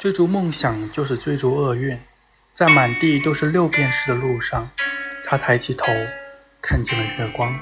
追逐梦想就是追逐厄运在满地都是六便士的路上他抬起头看见了月光。